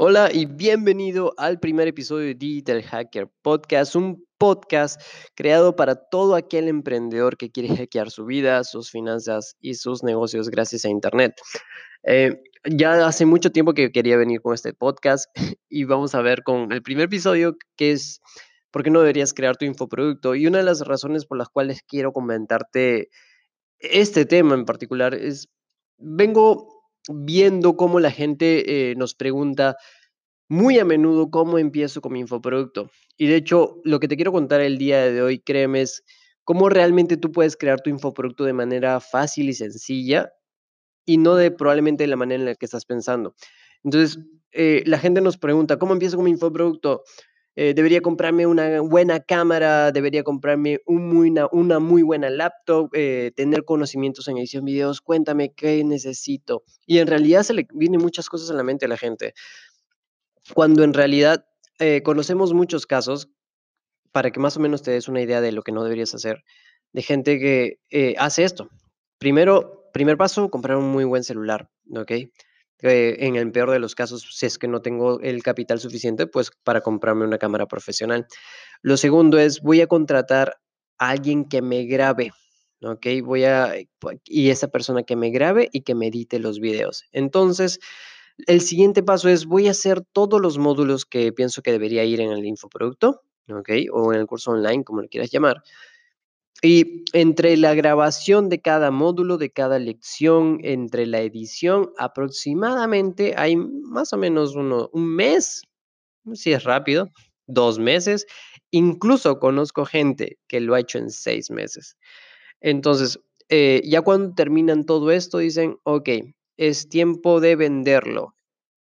Hola y bienvenido al primer episodio de Digital Hacker Podcast, un podcast creado para todo aquel emprendedor que quiere hackear su vida, sus finanzas y sus negocios gracias a Internet. Eh, ya hace mucho tiempo que quería venir con este podcast y vamos a ver con el primer episodio que es ¿por qué no deberías crear tu infoproducto? Y una de las razones por las cuales quiero comentarte este tema en particular es, vengo viendo cómo la gente eh, nos pregunta muy a menudo cómo empiezo con mi infoproducto. Y de hecho, lo que te quiero contar el día de hoy, créeme, es cómo realmente tú puedes crear tu infoproducto de manera fácil y sencilla y no de probablemente de la manera en la que estás pensando. Entonces, eh, la gente nos pregunta, ¿cómo empiezo con mi infoproducto? Eh, debería comprarme una buena cámara, debería comprarme una, muy buena laptop, eh, tener conocimientos en edición de videos, cuéntame qué necesito. Y en realidad se le vienen muchas cosas a la mente a la gente, cuando en realidad eh, conocemos muchos casos, para que más o menos te des una idea de lo que no deberías hacer, de gente que hace esto. Primero, primer paso, comprar un muy buen celular, ¿ok? En el peor de los casos, si es que no tengo el capital suficiente, pues para comprarme una cámara profesional. Lo segundo es, voy a contratar a alguien que me grabe, ¿ok? Voy a, y esa persona que me grabe y que me edite los videos. Entonces, el siguiente paso es, voy a hacer todos los módulos que pienso que debería ir en el infoproducto, ¿ok? O en el curso online, como lo quieras llamar. Y entre la grabación de cada módulo, de cada lección, entre la edición, aproximadamente hay más o menos uno, un mes, si es rápido, dos meses. Incluso conozco gente que lo ha hecho en seis meses. Entonces, eh, ya cuando terminan todo esto, dicen, ok, es tiempo de venderlo.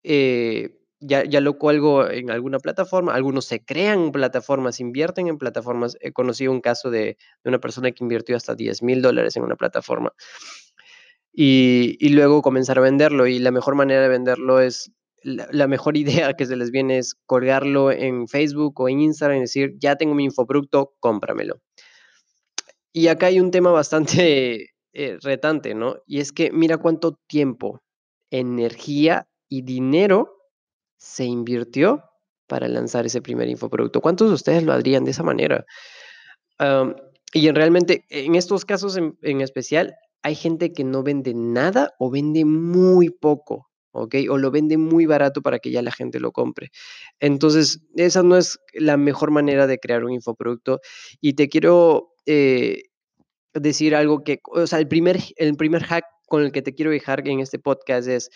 Eh, ya, ya lo cuelgo en alguna plataforma, algunos se crean plataformas, invierten en plataformas. He conocido un caso de, una persona que invirtió hasta 10 mil dólares en una plataforma y, y, luego comenzar a venderlo. Y la mejor manera de venderlo es, la, mejor idea que se les viene es colgarlo en Facebook o en Instagram y decir, ya tengo mi infoproducto, cómpramelo. Y acá hay un tema bastante eh, retante, ¿no? Y es que mira cuánto tiempo, energía y dinero se invirtió para lanzar ese primer infoproducto. ¿Cuántos de ustedes lo harían de esa manera? y en realmente, en estos casos en, especial, hay gente que no vende nada o vende muy poco, ¿ok? O lo vende muy barato para que ya la gente lo compre. Entonces, esa no es la mejor manera de crear un infoproducto. Y te quiero eh, decir algo que, o sea, el primer, el primer hack con el que te quiero dejar en este podcast es,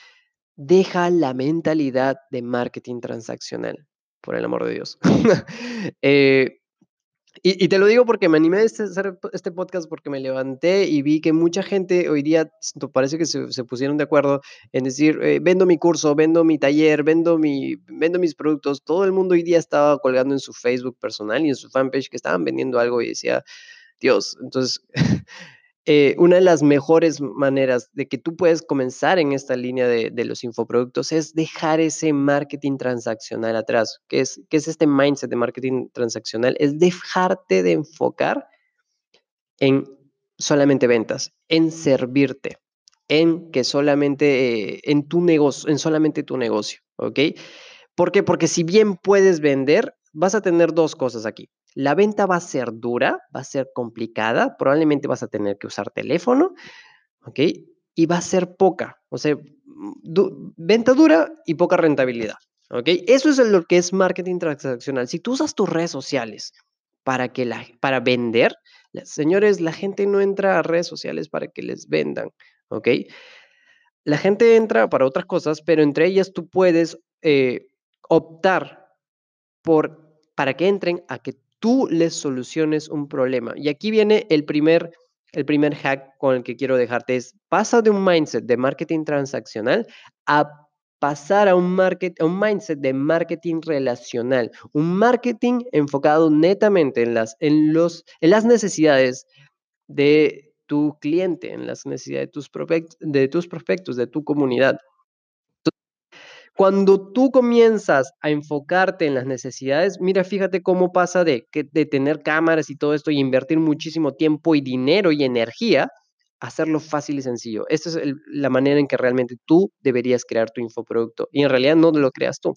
deja la mentalidad de marketing transaccional, por el amor de Dios. Eh, y, te lo digo porque me animé a este, hacer este podcast porque me levanté y vi que mucha gente hoy día parece que se, pusieron de acuerdo en decir, eh, vendo mi curso, vendo mi taller, vendo, mi, vendo mis productos. Todo el mundo hoy día estaba colgando en su Facebook personal y en su fanpage que estaban vendiendo algo y decía, Dios, entonces Eh, una de las mejores maneras de que tú puedes comenzar en esta línea de, los infoproductos es dejar ese marketing transaccional atrás. ¿Qué es, qué es este mindset de marketing transaccional? Es dejarte de enfocar en solamente ventas, en servirte, en que solamente, eh, en tu negocio, en solamente tu negocio, ¿ok? ¿Por qué? Porque si bien puedes vender, vas a tener dos cosas aquí. La venta va a ser dura, va a ser complicada, probablemente vas a tener que usar teléfono, ¿ok? Y va a ser poca, o sea, venta dura y poca rentabilidad, ¿ok? Eso es lo que es marketing transaccional. Si tú usas tus redes sociales para, que la, para vender, señores, la gente no entra a redes sociales para que les vendan, ¿ok? La gente entra para otras cosas, pero entre ellas tú puedes eh, optar por, para que entren a que tú les soluciones un problema. Y aquí viene el primer, el primer hack con el que quiero dejarte es, pasa de un mindset de marketing transaccional a pasar a un, market, a un mindset de marketing relacional, un marketing enfocado netamente en las, en los, en las necesidades de tu cliente, en las necesidades de tus, de tus prospectos, de tu comunidad. Cuando tú comienzas a enfocarte en las necesidades, mira, fíjate cómo pasa de, de tener cámaras y todo esto y invertir muchísimo tiempo y dinero y energía hacerlo fácil y sencillo. Esta es la manera en que realmente tú deberías crear tu infoproducto y en realidad no lo creas tú.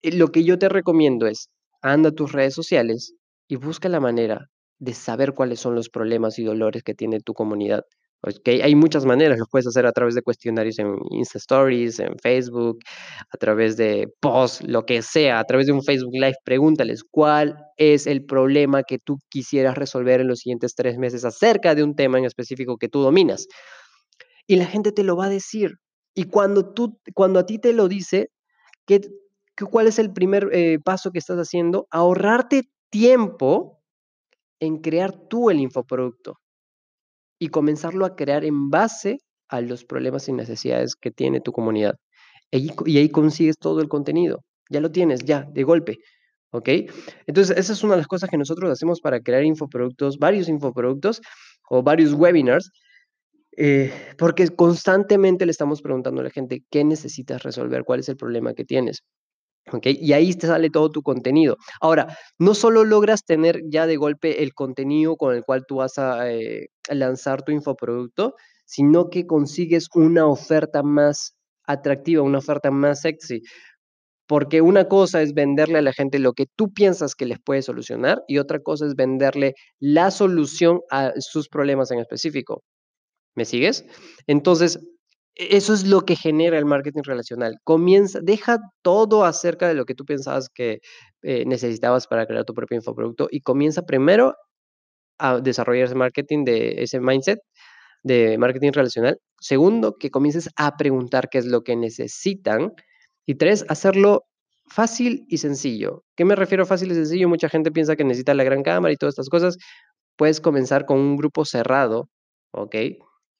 Eh, lo que yo te recomiendo es, anda a tus redes sociales y busca la manera de saber cuáles son los problemas y dolores que tiene tu comunidad. Okay, hay muchas maneras, lo puedes hacer a través de cuestionarios en Insta Stories, en Facebook, a través de posts, lo que sea, a través de un Facebook Live, pregúntales cuál es el problema que tú quisieras resolver en los siguientes tres meses acerca de un tema en específico que tú dominas. Y la gente te lo va a decir. Y cuando, tú, cuando a ti te lo dice, ¿qué, ¿cuál es el primer eh, paso que estás haciendo? Ahorrarte tiempo en crear tú el infoproducto y comenzarlo a crear en base a los problemas y necesidades que tiene tu comunidad. Y, ahí consigues todo el contenido. Ya lo tienes, ya, de golpe. ¿Ok? Entonces, esa es una de las cosas que nosotros hacemos para crear infoproductos, varios infoproductos o varios webinars, eh, porque constantemente le estamos preguntando a la gente qué necesitas resolver, cuál es el problema que tienes. Y ahí te sale todo tu contenido. Ahora, no solo logras tener ya de golpe el contenido con el cual tú vas a eh, lanzar tu infoproducto, sino que consigues una oferta más atractiva, una oferta más sexy. Porque una cosa es venderle a la gente lo que tú piensas que les puede solucionar y otra cosa es venderle la solución a sus problemas en específico. ¿Me sigues? Entonces, e-, eso es lo que genera el marketing relacional. Comienza, deja todo acerca de lo que tú pensabas que eh, necesitabas para crear tu propio infoproducto y comienza primero a desarrollar ese marketing de ese mindset de marketing relacional. Segundo, que comiences a preguntar qué es lo que necesitan. Y tres, hacerlo fácil y sencillo. ¿Qué me refiero a fácil y sencillo? Mucha gente piensa que necesita la gran cámara y todas estas cosas. Puedes comenzar con un grupo cerrado, ¿ok?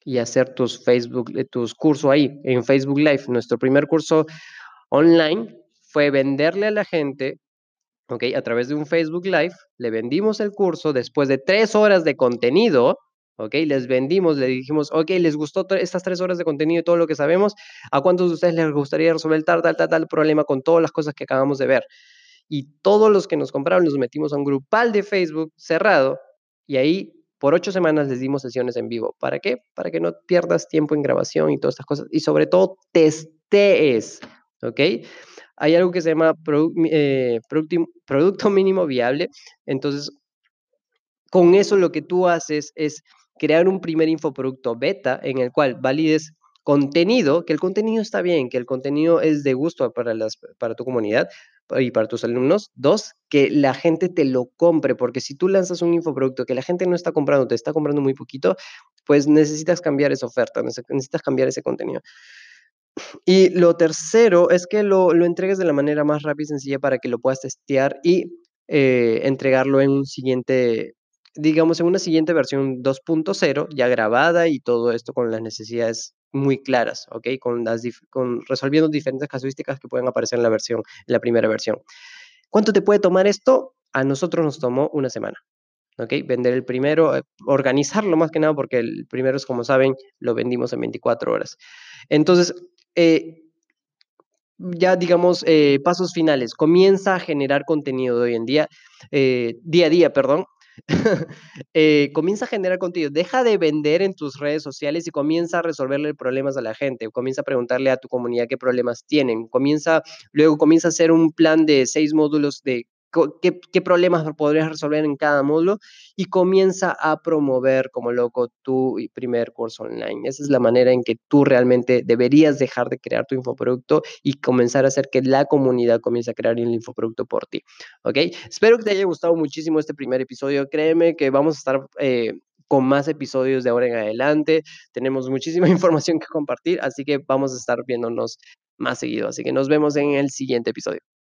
y hacer tus Facebook, eh, tus cursos ahí en Facebook Live. Nuestro primer curso online fue venderle a la gente, ¿ok? A través de un Facebook Live, le vendimos el curso después de tres horas de contenido, ¿ok? Les vendimos, le dijimos, ok, les gustó estas tres horas de contenido y todo lo que sabemos, ¿a cuántos de ustedes les gustaría resolver tal, tal, tal, tal problema con todas las cosas que acabamos de ver? Y todos los que nos compraron los metimos a un grupal de Facebook cerrado y ahí por ocho semanas les dimos sesiones en vivo. ¿Para qué? Para que no pierdas tiempo en grabación y todas estas cosas. Y sobre todo, testees, ¿ok? Hay algo que se llama eh, producto mínimo viable. Entonces, con eso lo que tú haces es crear un primer infoproducto beta en el cual valides contenido, que el contenido está bien, que el contenido es de gusto para, para tu comunidad, y para tus alumnos. Dos, que la gente te lo compre, porque si tú lanzas un infoproducto que la gente no está comprando, te está comprando muy poquito, pues necesitas cambiar esa oferta, necesitas cambiar ese contenido. Y lo tercero es que lo, lo entregues de la manera más rápida y sencilla para que lo puedas testear y eh, entregarlo en un siguiente, digamos, en una siguiente versión 2.0 ya grabada y todo esto con las necesidades muy claras, ¿ok? Con, las con resolviendo diferentes casuísticas que pueden aparecer en la versión, en la primera versión. ¿Cuánto te puede tomar esto? A nosotros nos tomó una semana, ¿ok? Vender el primero, eh, organizarlo más que nada, porque el primero es, como saben, lo vendimos en 24 horas. Entonces, eh, ya digamos, eh, pasos finales. Comienza a generar contenido de hoy en día, día a día, perdón, eh, comienza a generar contenido. Deja de vender en tus redes sociales y comienza a resolverle problemas a la gente. Comienza a preguntarle a tu comunidad qué problemas tienen. Comienza, luego comienza a hacer un plan de seis módulos de qué, problemas podrías resolver en cada módulo y comienza a promover como loco tu primer curso online. Esa es la manera en que tú realmente deberías dejar de crear tu infoproducto y comenzar a hacer que la comunidad comience a crear el infoproducto por ti. ¿Ok? Espero que te haya gustado muchísimo este primer episodio. Créeme que vamos a estar... Eh, con más episodios de ahora en adelante. Tenemos muchísima información que compartir, así que vamos a estar viéndonos más seguido. Así que nos vemos en el siguiente episodio.